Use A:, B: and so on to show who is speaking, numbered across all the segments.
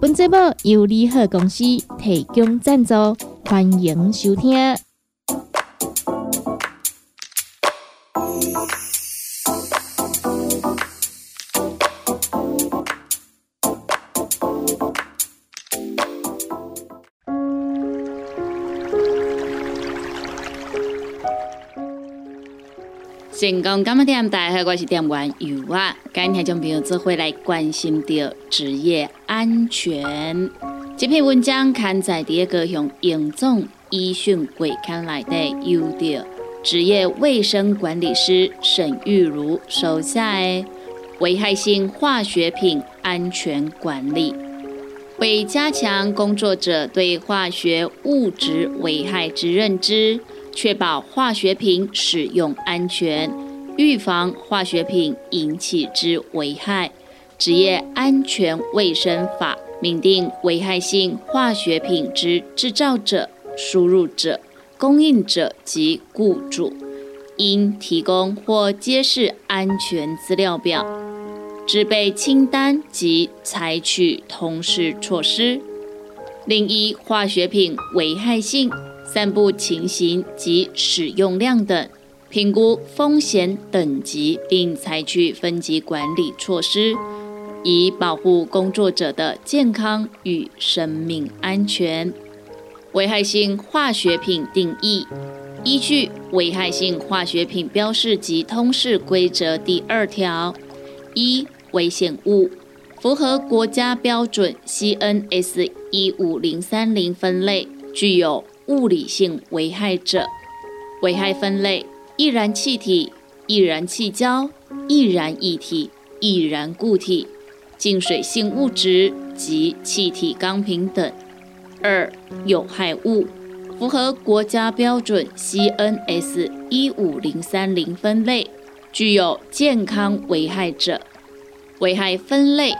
A: 本节目由利好公司提供赞助，欢迎收听。
B: 成功干么点？大家好，我是点玩游啊。今天将朋友做回来关心到职业安全。这篇文章刊在第一个向严总医讯会刊来的，由着职业卫生管理师沈玉如手下的危害性化学品安全管理，为加强工作者对化学物质危害之认知。确保化学品使用安全，预防化学品引起之危害。职业安全卫生法明定，危害性化学品之制造者、输入者、供应者及雇主，应提供或揭示安全资料表、制备清单及采取同时措施。另一化学品危害性。散布情形及使用量等，评估风险等级，并采取分级管理措施，以保护工作者的健康与生命安全。危害性化学品定义：依据《危害性化学品标示及通示规则》第二条，一危险物符合国家标准 CNS 一五零三零分类，具有。物理性危害者，危害分类：易燃气体、易燃气胶、易燃液体、易燃固体、净水性物质及气体钢瓶等。二、有害物符合国家标准 CNS 一五零三零分类，具有健康危害者。危害分类：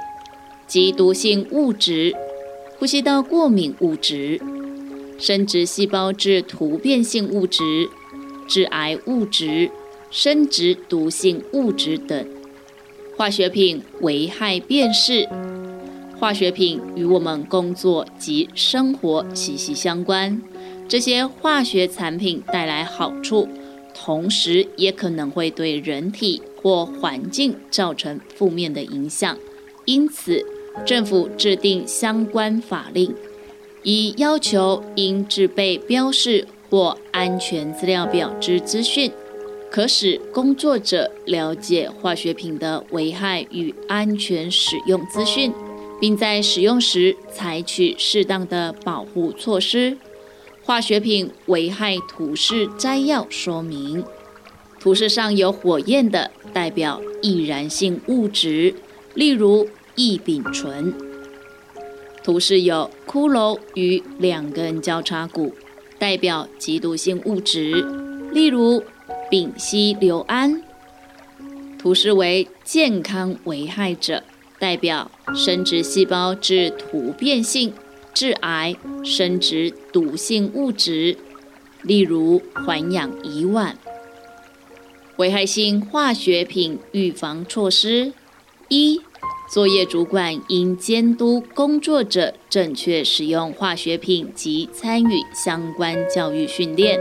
B: 及毒性物质、呼吸道过敏物质。生殖细胞致突变性物质、致癌物质、生殖毒性物质等。化学品危害辨识：化学品与我们工作及生活息息相关，这些化学产品带来好处，同时也可能会对人体或环境造成负面的影响。因此，政府制定相关法令。以要求应制备标示或安全资料表之资讯，可使工作者了解化学品的危害与安全使用资讯，并在使用时采取适当的保护措施。化学品危害图示摘要说明：图示上有火焰的，代表易燃性物质，例如异丙醇。图示有骷髅与两根交叉骨，代表极毒性物质，例如丙烯硫胺。图示为健康危害者，代表生殖细胞致突变性、致癌、生殖毒性物质，例如环氧乙烷。危害性化学品预防措施一。作业主管应监督工作者正确使用化学品及参与相关教育训练。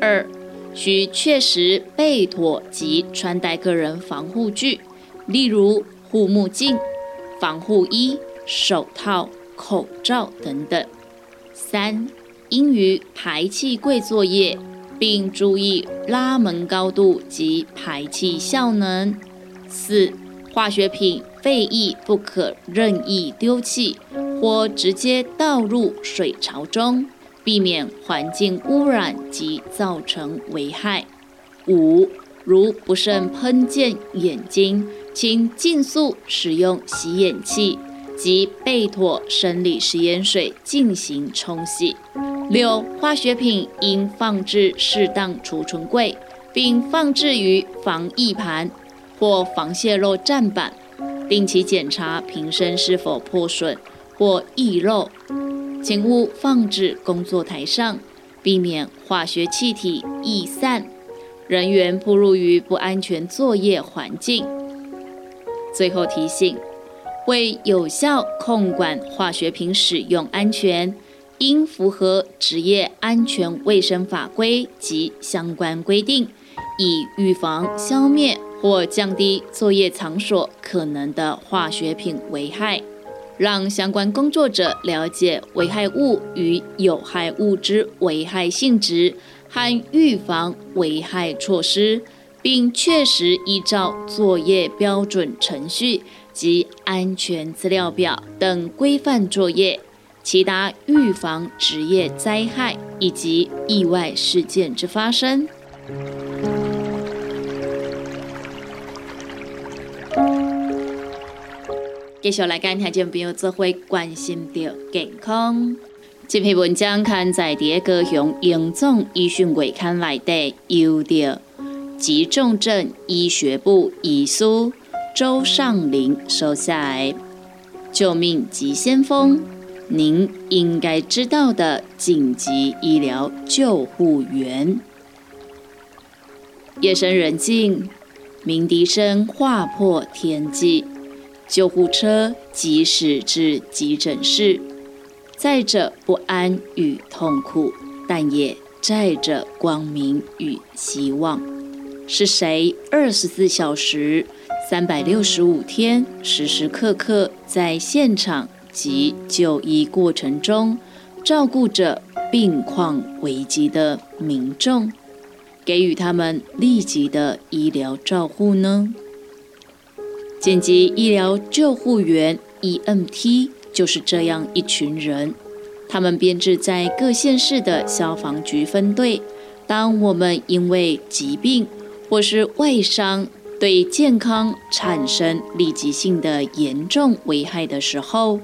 B: 二，需确实备妥及穿戴个人防护具，例如护目镜、防护衣、手套、口罩等等。三，应于排气柜作业，并注意拉门高度及排气效能。四，化学品。废液不可任意丢弃或直接倒入水槽中，避免环境污染及造成危害。五，如不慎喷溅眼睛，请尽速使用洗眼器，及备妥生理食盐水进行冲洗。六、化学品应放置适当储存柜，并放置于防溢盘或防泄漏站板，定期检查瓶身是否破损或溢漏。请勿放置工作台上，避免化学气体逸散，人员暴露于不安全作业环境。最后提醒：为有效控管化学品使用安全，应符合职业安全卫生法规及相关规定，以预防、消灭或降低作业场所可能的化学品危害。让相关工作者了解危害物与有害物之危害性质和预防危害措施，并确实依照作业标准程序及安全资料表等规范作业，其达预防职业灾害以及意外事件之发生。继续来跟听众朋友做会关心着健康。这篇文章刊在第高雄荣总医讯月刊内底，由着急重症医学部医师周尚林收下来。救命急先锋，您应该知道的紧急医疗救护员。夜深人静，鸣笛声划破天际。救护车即驶至急诊室，载着不安与痛苦，但也载着光明与希望。是谁二十四小时、三百六十五天，时时刻刻在现场及就医过程中，照顾着病况危急的民众，给予他们立即的医疗照护呢？紧急医疗救护员 （EMT） 就是这样一群人，他们编制在各县市的消防局分队。当我们因为疾病或是外伤对健康产生立即性的严重危害的时候，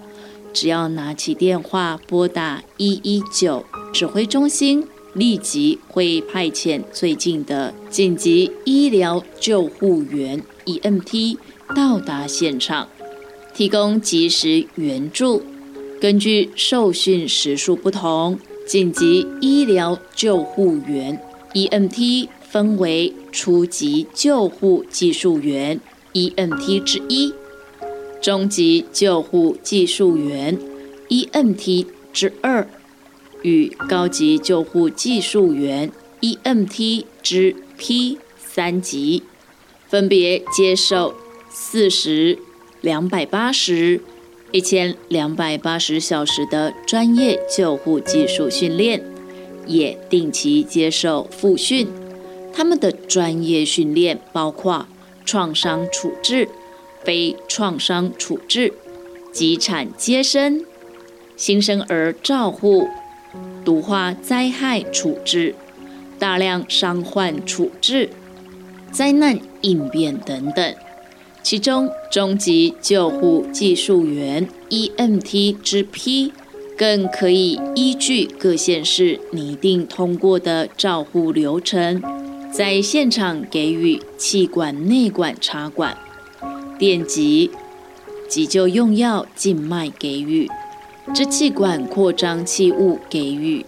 B: 只要拿起电话拨打一一九指挥中心，立即会派遣最近的紧急医疗救护员 （EMT）。到达现场，提供及时援助。根据受训时数不同，紧急医疗救护员 （EMT） 分为初级救护技术员 （EMT 之一）、中级救护技术员 （EMT 之二）与高级救护技术员 （EMT 之 P 三级），分别接受。四十、两百八十、一千两百八十小时的专业救护技术训练，也定期接受复训。他们的专业训练包括创伤处置、非创伤处置、急产接生、新生儿照护、毒化灾害处置、大量伤患处置、灾难应变等等。其中，中级救护技术员 （EMT） 之 P，更可以依据各县市拟定通过的照护流程，在现场给予气管内管插管、电极、急救用药静脉给予、支气管扩张器物给予、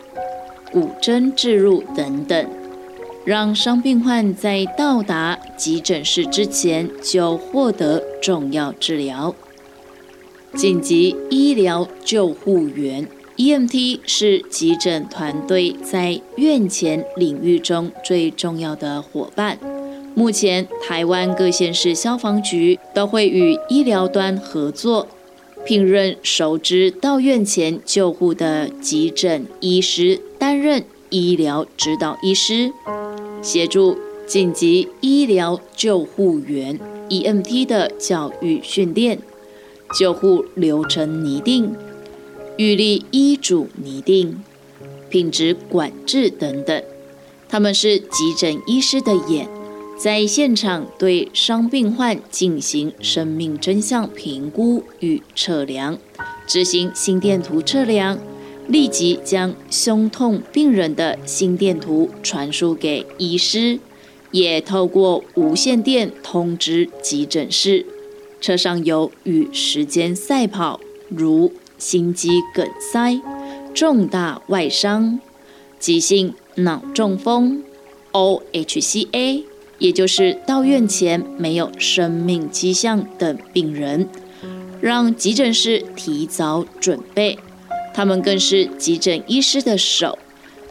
B: 骨针置入等等。让伤病患在到达急诊室之前就获得重要治疗。紧急医疗救护员 （EMT） 是急诊团队在院前领域中最重要的伙伴。目前，台湾各县市消防局都会与医疗端合作，聘任熟知到院前救护的急诊医师担任医疗指导医师。协助紧急医疗救护员 （EMT） 的教育训练、救护流程拟定、预立医嘱拟定、品质管制等等。他们是急诊医师的眼，在现场对伤病患进行生命真相评估与测量，执行心电图测量，立即将胸痛病人的心电图传输给医师，也透过无线电通知急诊室。车上有与时间赛跑，如心肌梗塞、重大外伤、急性脑中风、OHCA。也就是到院前没有生命迹象等病人，让急诊室提早准备。他们更是急诊医师的手，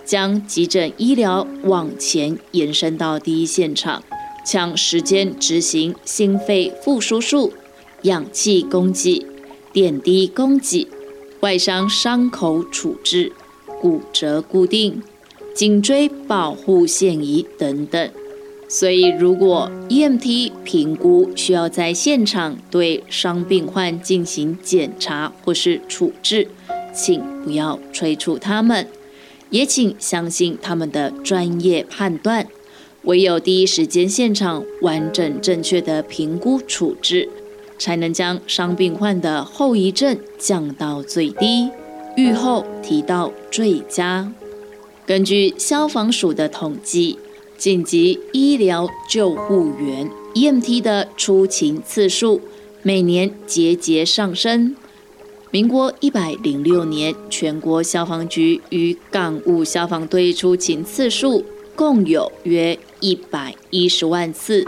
B: 将急诊医疗往前延伸到第一现场，抢时间执行心肺复苏术、氧气供给、点滴供给、外伤伤口处置、骨折固定、颈椎保护线移等等。所以，如果 EMT 评估需要在现场对伤病患进行检查或是处置，请不要催促他们，也请相信他们的专业判断。唯有第一时间现场完整正确的评估处置，才能将伤病患的后遗症降到最低，愈后提到最佳。根据消防署的统计。紧急医疗救护员 （EMT） 的出勤次数每年节节上升。民国一百零六年，全国消防局与港务消防队出勤次数共有约一百一十万次，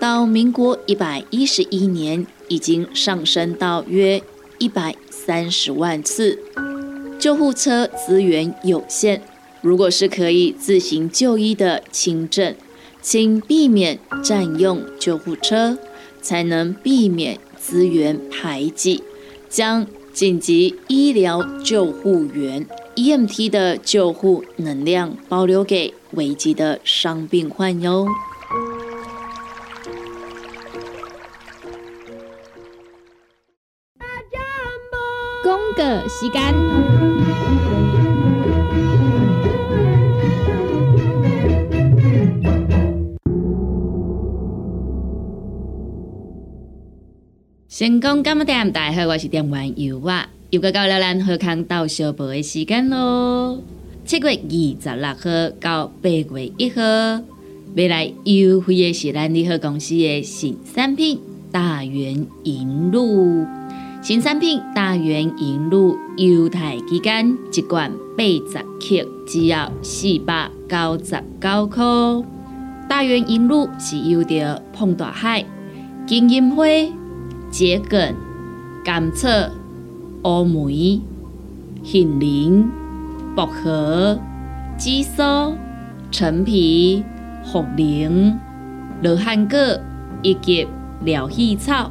B: 到民国一百一十一年，已经上升到约一百三十万次。救护车资源有限。如果是可以自行就医的轻症，请避免占用救护车，才能避免资源排挤，将紧急医疗救护员 （EMT） 的救护能量保留给危急的伤病患哟。
A: 恭个时间。
B: 成功干么点？大家好，我是店员尤啊，又到了咱喝康到小宝的时间咯。七月二十六号到八月一号，未来优惠的是咱利和公司的新产品大圆银露。新产品大圆银露优待期间，一罐八十克只要四百九十九块。大圆银露是由着碰大海、金银花。桔梗、甘草、乌梅、杏仁、薄荷、紫苏、陈皮、茯苓、罗汉果以及疗气草，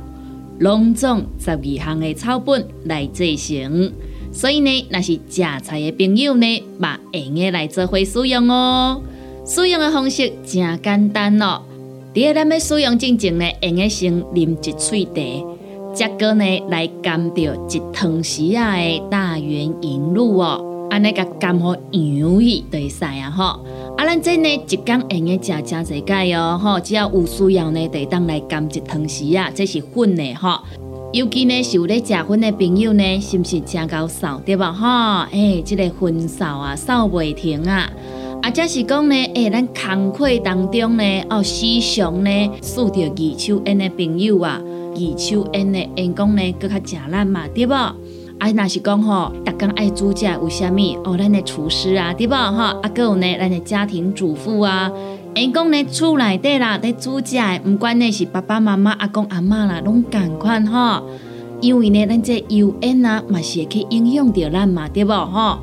B: 拢总十二项的草本来制成。所以呢，若是食菜的朋友呢，把用嘅来做会使用哦。使用的方式真简单哦。第二，咱要使用之前呢，用嘅先啉一喙茶。接个呢来甘掉一汤匙啊的大圆银露哦，安尼个甘好洋去就会使啊吼。啊，咱这呢一工用食真侪解哦吼，只要有需要呢，就当来甘一汤匙啊，这是粉的吼。尤其呢是有咧食粉的朋友呢，是不是真够扫对吧吼？诶，这个粉扫啊扫袂停啊。啊，则是讲呢，诶，咱工课当中呢，哦，时常呢，遇到二手烟的朋友啊。二手烟的烟讲呢，搁较正咱嘛，对不？啊，若是讲吼，逐工爱煮食有虾米？哦，咱的厨师啊，对不？哈，啊，搁有呢，咱的家庭主妇啊，因讲咧，厝内底啦，在煮食的，毋管呢是爸爸妈妈、阿公阿妈啦，拢共款吼。因为呢，咱这油烟啊，嘛是会去影响到咱嘛，对不？吼，啊，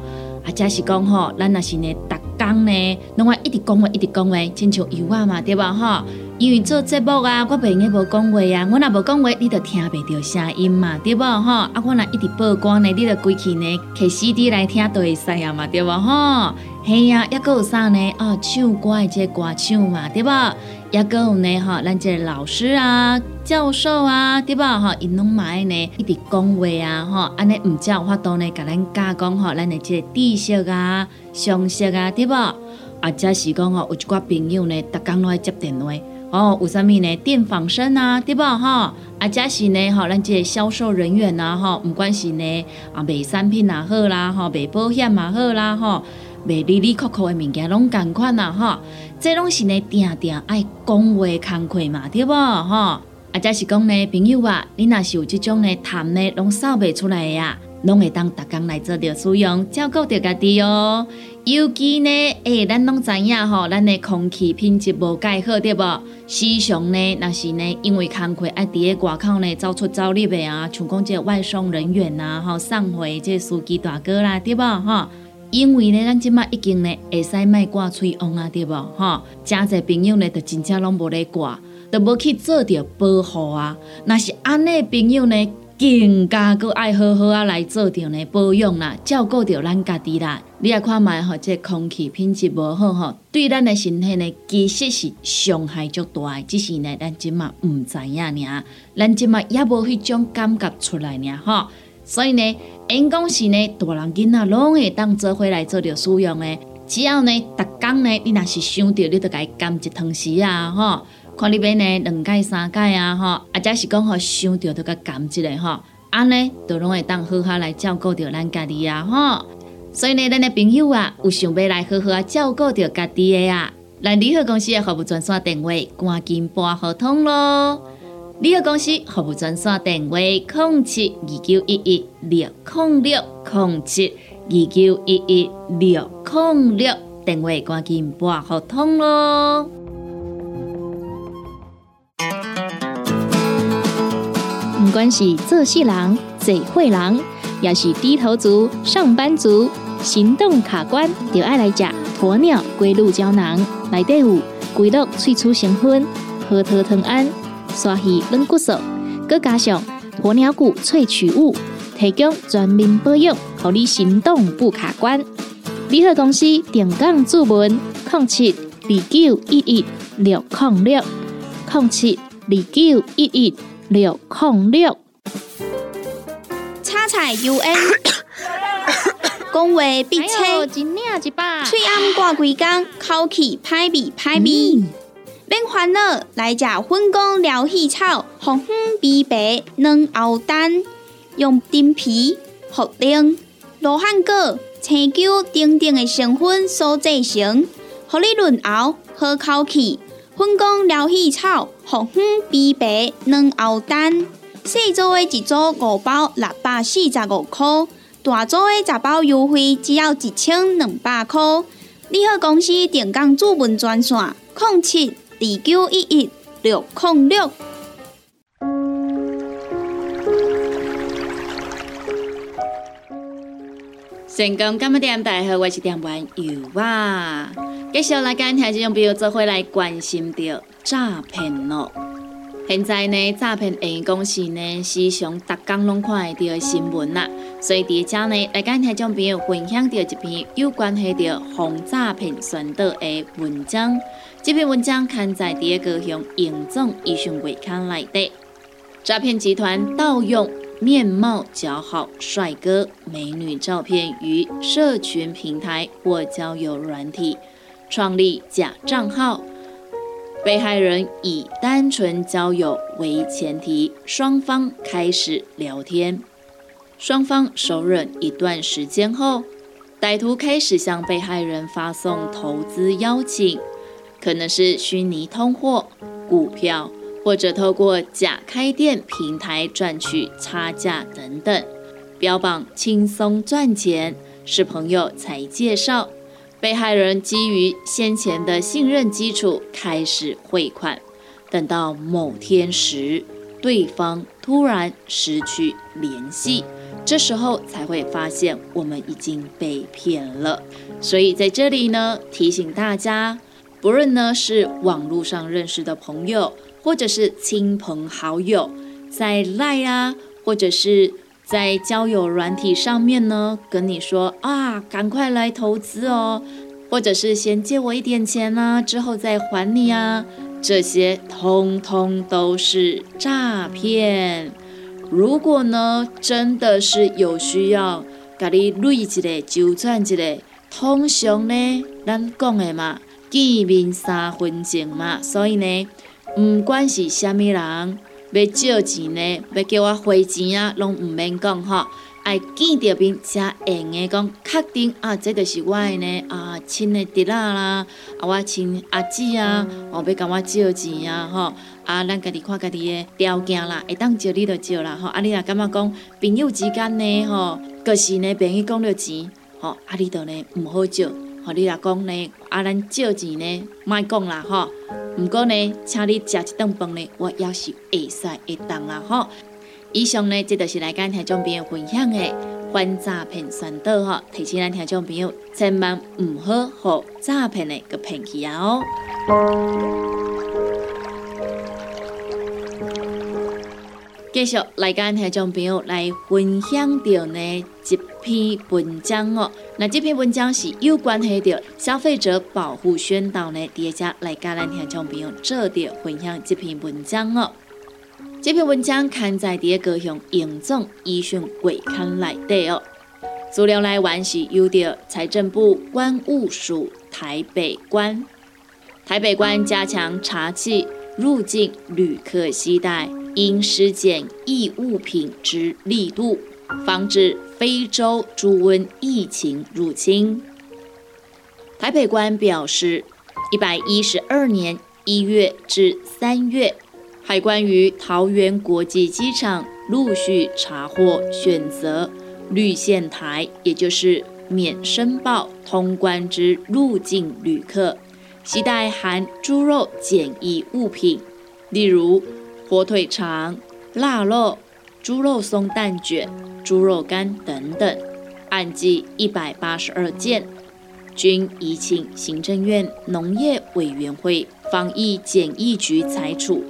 B: 则是讲吼，咱若是呢，逐工呢，拢爱一直讲话，一直讲话，亲像油啊嘛，对不？吼。因为做节目啊，我平日无讲话啊，我若无讲话，你就听袂到声音嘛，对无吼？啊，我若一直曝光呢，你就规气呢，开 CD 来听都会使啊嘛，对无吼？嘿呀，抑个有啥呢？哦，唱歌的这歌唱嘛，对无？抑个有呢吼，咱这老师啊、教授啊，对无吼？因拢买呢，一直讲话啊，吼，安尼毋只有法度呢，甲咱教讲吼，咱的这知识啊、常识啊，对无？啊，则是讲吼，有一寡朋友呢，逐工拢爱接电话。哦，有啥物呢？电仿生啊，对不哈？啊，假是呢，吼，咱这销售人员呐，吼，唔管是呢，啊，卖产品也好啦，吼，卖保险也好啦，吼，卖里里扣扣的物件拢共款呐，吼，这拢是呢，定定爱讲话慷慨嘛，对不哈？啊，假是讲呢，朋友啊，你若是有这种呢，谈呢，拢扫袂出来呀。拢会当逐工来做着使用，照顾着家己哦。尤其呢，诶，咱拢知影吼，咱的空气品质无介好，对无？时常呢，若是呢，因为工课爱伫咧外口呢，走出走入的啊，像讲这外送人员呐，吼，送货这司机大哥啦，对无？吼，因为呢，咱即马已经呢，会使卖挂吹风啊，对无？吼，真侪朋友呢，就真正拢无咧挂，都无去做着保护啊。若是安尼朋友呢？更加搁爱好好啊来做着呢保养啦，照顾着咱家己啦。你也看卖吼，这空气品质无好吼，对咱的身体呢，其实是伤害足大。只是呢，咱即嘛毋知影尔，咱即嘛也无迄种感觉出来尔吼。所以呢，因讲是呢，大人囡仔拢会当做回来做着使用的。只要呢，逐工呢，你若是想着，你就该甘一汤匙啊吼。看你边呢，两届三届啊，吼，啊，则是讲吼，想着都甲感激的吼，安尼都拢会当好好来照顾着咱家己啊，吼。所以呢，咱的朋友啊，有想要来好好啊照顾着家己的啊，来利好公司的服务专线电话，赶紧拨合通咯。利好公司服务专线电话：零七二九一一六零六零七二九一一六零六，电话赶紧拨合通咯。
A: 不管是做事人、嘴会人，也是低头族、上班族，行动卡关，就爱来食鸵鸟龟鹿胶囊。内底有龟鹿萃取成分，核桃藤胺、刷鱼软骨素，佮加上鸵鸟骨萃取物，提供全面保养，让你行动不卡关。联合公司定岗注文：零七二九一一六零六零七二九一一。六控六，
C: 叉彩 U N，讲话必切，嘴暗挂几工，口气歹味歹味。免烦恼，来食粉工疗气草，红粉碧白软喉丹，用丁皮、茯苓、罗汉果、青椒等等的成分所制成，合你润喉好口气。分工疗气草，红粉碧白软喉丹，细组的一组五包六百四十五块，大组的十包优惠只要一千两百块。你好，公司电工主文专线：零七二九一一六零六。
B: 成功干么点？大家好，我是点玩油啊！继续来跟听众朋友做伙来关心着诈骗咯。现在呢，诈骗诶公司呢，时常逐工拢看会到新闻啦。所以伫遮呢，来跟听众朋友分享到一篇有关系着防诈骗宣导的文章。这篇文章刊在第一个向严总医讯会刊内底，诈骗集团盗用。面貌姣好帅哥美女照片于社群平台或交友软体创立假账号，被害人以单纯交友为前提，双方开始聊天。双方熟稔一段时间后，歹徒开始向被害人发送投资邀请，可能是虚拟通货、股票。或者透过假开店平台赚取差价等等，标榜轻松赚钱，是朋友才介绍。被害人基于先前的信任基础开始汇款，等到某天时，对方突然失去联系，这时候才会发现我们已经被骗了。所以在这里呢，提醒大家，不论呢是网络上认识的朋友。或者是亲朋好友在赖啊，或者是在交友软体上面呢，跟你说啊，赶快来投资哦，或者是先借我一点钱啊，之后再还你啊，这些通通都是诈骗。如果呢，真的是有需要，给你累一个就赚一个，通常呢，咱讲的嘛，见面三分情嘛，所以呢。毋管是虾米人？要借钱呢，要叫我汇钱啊，拢毋免讲吼。爱见着面才会用讲，确定啊，这就是我的呢啊，亲的侄仔啦，啊，我亲阿姊啊，哦，要甲我借钱啊，吼，啊，咱家己看家己的条件啦，会当借你就借啦，吼，啊，你若感觉讲朋友之间呢，吼，就是呢，朋友讲着钱，吼，啊，你着呢毋好借，吼，你若讲呢，啊，咱借钱呢，莫讲啦，吼，毋过呢，请你食一顿饭呢，我也是会使会当啦，吼。以上呢，这就是来跟听众朋友分享的反诈骗宣导吼，提醒咱听众朋友千万唔好被诈骗的个骗去啊哦。继续来跟听众朋友来分享到呢一篇文章哦，那这篇文章是有关系到消费者保护宣导呢，第一来跟咱听众朋友做着分享这篇文章哦。这篇文章刊载在第高雄营总医讯月刊内底哦。资料来源是由着财政部关务署台北关，台北关加强查缉入境旅客携带因施检易物品之力度，防止非洲猪瘟疫情入侵。台北关表示，一百一十二年一月至三月。海关于桃园国际机场陆续查获选择绿线台，也就是免申报通关之入境旅客，携带含猪肉检疫物品，例如火腿肠、腊肉、猪肉松蛋卷、猪肉干等等，案计一百八十二件，均已请行政院农业委员会防疫检疫局裁处。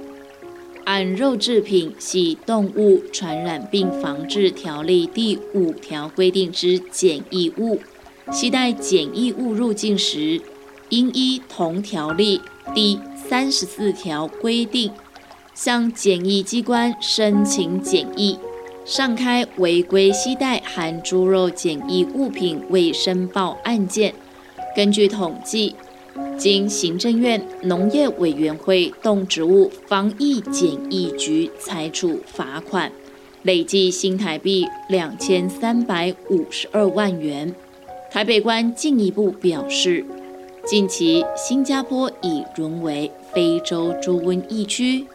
B: 按肉制品系动物传染病防治条例第五条规定之检疫物，携带检疫物入境时，应依同条例第三十四条规定，向检疫机关申请检疫。上开违规携带含猪肉检疫物品未申报案件，根据统计。经行政院农业委员会动植物防疫检疫局裁处罚款，累计新台币两千三百五十二万元。台北关进一步表示，近期新加坡已沦为非洲猪瘟疫区，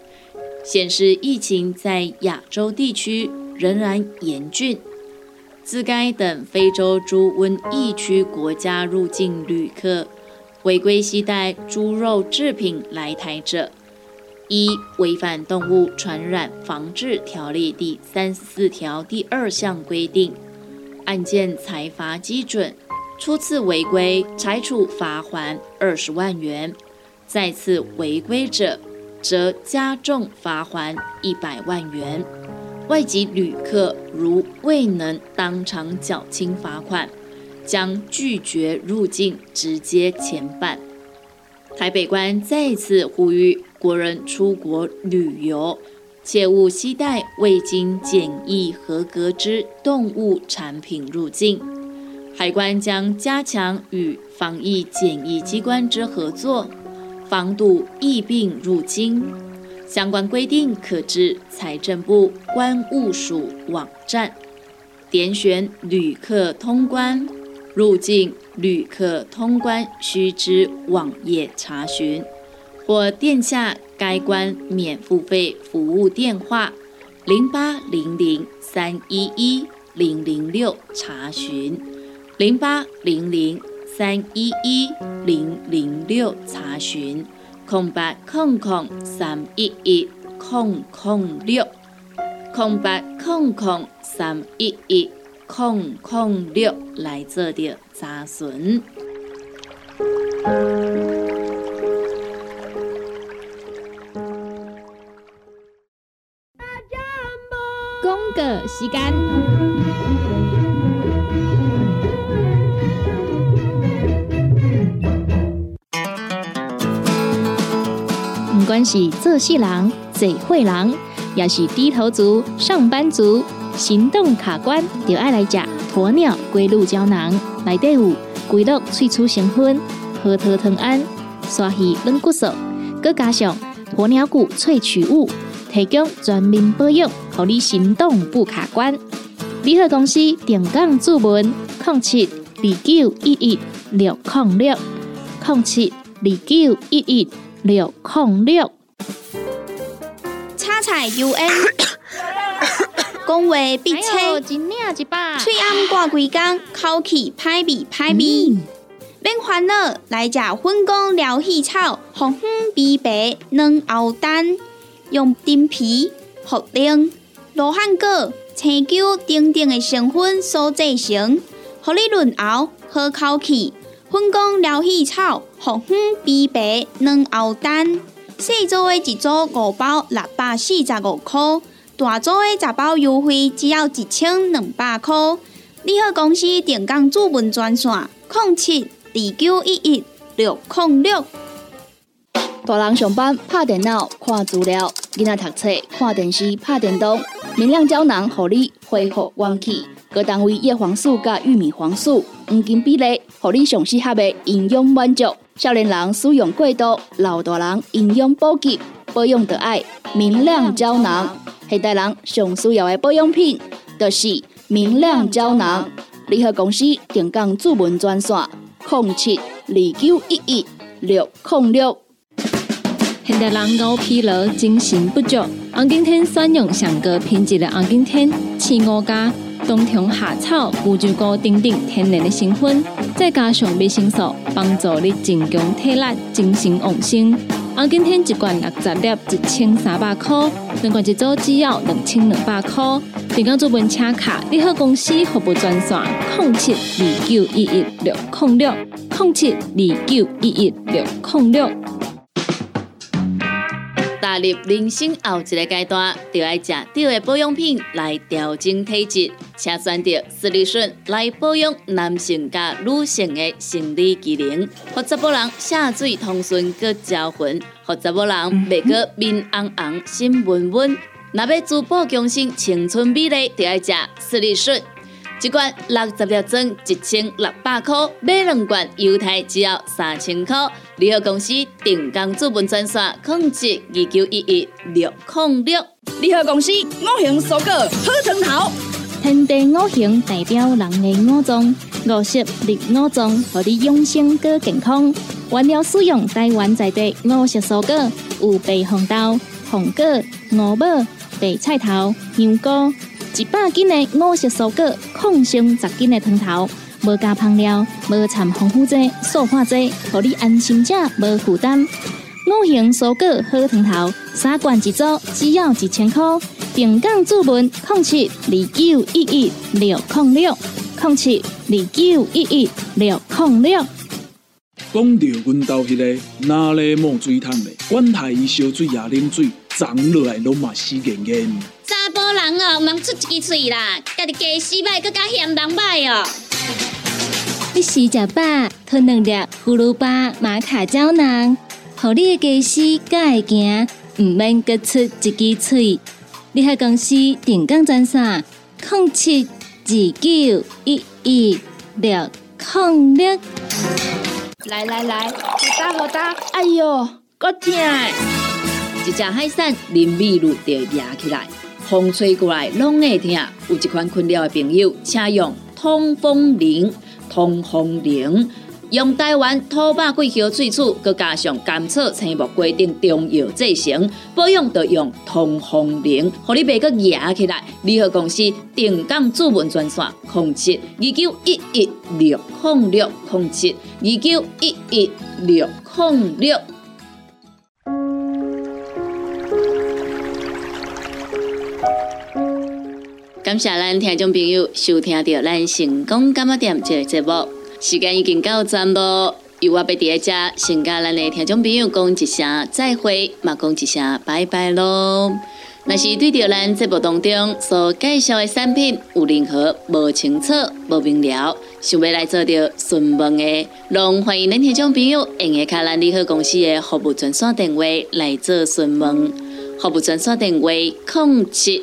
B: 显示疫情在亚洲地区仍然严峻。自该等非洲猪瘟疫区国家入境旅客。违规携带猪肉制品来台者，一违反动物传染防治条例第三十四条第二项规定，案件裁罚基准，初次违规裁处罚还二十万元，再次违规者则加重罚还一百万元。外籍旅客如未能当场缴清罚款。将拒绝入境，直接遣返。台北关再次呼吁国人出国旅游，切勿携带未经检疫合格之动物产品入境。海关将加强与防疫检疫机关之合作，防堵疫病入侵。相关规定可至财政部关务署网站，点选旅客通关。入境旅客通关须知网页查询，或电下该关免付费服务电话零八零零三一一零零六查询，零八零零三一一零零六查询，空白空空三一一空空六，空白空空三一一。空空六来做的查询。
A: 公个时间，是做事人、做会人，也是低头族、上班族。行动卡关，就爱来食鸵鸟龟鹿胶囊，内底有龟鹿萃取成分，核桃藤胺，刷鱼软骨素，佮加上鸵鸟骨萃取物，提供全面保养，让你行动不卡关。联合公司定岗注文：零七二九一一六零六零七二九一一六零六。
C: 叉彩 UN，讲话必切，嘴暗挂几工，口气歹味歹味。免烦恼，来食粉公疗气草，红粉碧白软喉丹，用丁皮、茯苓、罗汉果、青椒等等的成分所制成，合你润喉好口气。粉公疗气草，红粉碧白软喉丹，细组的一组五包六百四十五块，大组的十包优惠只要一千两百块。你好，公司电工主文专线：零七。二九一一六零六，
D: 大人上班拍电脑看资料，囡仔读册看电视拍电动。明亮胶囊，互你恢复元气。各单位叶黄素加玉米黄素黄金比例，互你上适合的营养满足。少年人使用过度，老大人营养补给，保养的爱明亮胶囊。现代人上需要的保养品，就是明亮胶囊。联合公司定岗主文专线。零七二九一一六零六。
E: 现代人熬疲劳、精神不足，红景天选用上个品质的红景天，青五加冬虫夏草、乌鸡菇等等天然的成分，再加上维生素，帮助你增强体力、精神旺盛。红景天一罐六十粒，一千三百块；两罐一组只要两千两百块。订购做文车卡，你好公司服务专线：零七二九一一六零六零七二九一一六零六。
B: 踏入人生后一个阶段，就要食对的保养品来调整体质，请选择斯利顺来保养男性加女性的生理机能，或者某人下水通顺个招魂，或者某人袂个面红红心温温。若要珠宝强身、青春美丽，就要食斯利顺。一罐六十粒装，一千六百块；买两罐，犹太只要三千块。联合公司定岗资本专线：控制二九一一六零六。
F: 联合公司五行蔬果好成头，
A: 天地五行代表人的五脏，五色绿五脏，让你养生更健康。原料使用台湾在地五色蔬果，有白红豆、红果、五宝。白菜头、香菇，一百斤的五色蔬果，抗性十斤的汤头，无加香料，无掺防腐剂、塑化剂，互你安心食，无负担。五行蔬果好汤头，三罐一组，只要一千块。平港注文：零七二九一一六零六零七二九一一六零六。
G: 讲到阮兜迄个哪里冒水桶的，管他伊烧水也啉水。长落来拢嘛死严严。
H: 查甫人哦，毋通出一支嘴啦，家己家洗歹，更加嫌人歹哦。
E: 你洗食饱，吞两粒葫芦巴、玛卡胶囊，互你的家洗更会行，唔免各出一支嘴。你喺公司定岗专线：零七二九一一六零六。
F: 来来来，好打好打，
D: 哎呦，够痛！
B: 一只海扇淋雨露就压起来，风吹过来拢会痛。有一款困扰的朋友，请用通风铃。通风铃用台湾土八桂香萃取，佮加上甘草、青木规定中药制成，保养要用通风铃，互你袂佮野起来。联合公司定岗主文专线：控七二九一一六控六控七二九一一六控六。感谢咱听众朋友收听到咱成功感冒店这个节目，时间已经到站咯。由我要伫一只先甲咱的听众朋友讲一声再会，嘛讲一声拜拜咯。若是对着咱节目当中所介绍的产品有任何无清楚、无明了，想要来做着询问的，拢欢迎咱听众朋友用下卡咱利好公司的服务专线电话来做询问。服务专线电话：零七。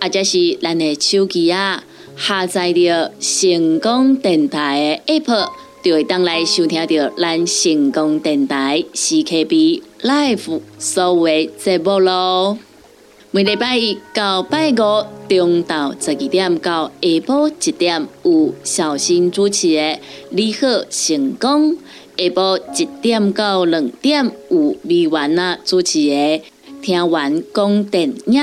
B: 或者是咱的手机啊下载着成功电台的 App。就会当来收听到咱成功电台 CKB Live 所有节目咯。每礼拜一到拜五中昼十二点到下晡一点有小新主持的《你好成功》，下晡一点到两点有美元啊主持的《听完讲电影》，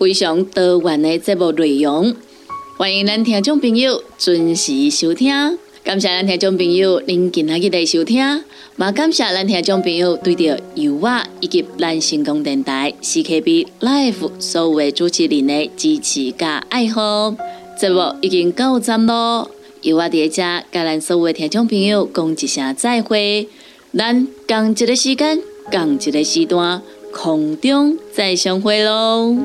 B: 非常多元的节目内容，欢迎咱听众朋友准时收听。感谢咱听众朋友您今仔日的收听，也感谢咱听众朋友对着油画以及咱成功电台 CKB Life 所有的主持人的支持加爱好。节目已经到站咯，油画伫遮甲咱所有的听众朋友讲一声再会，咱共一个时间，共一个时段，空中再相会咯。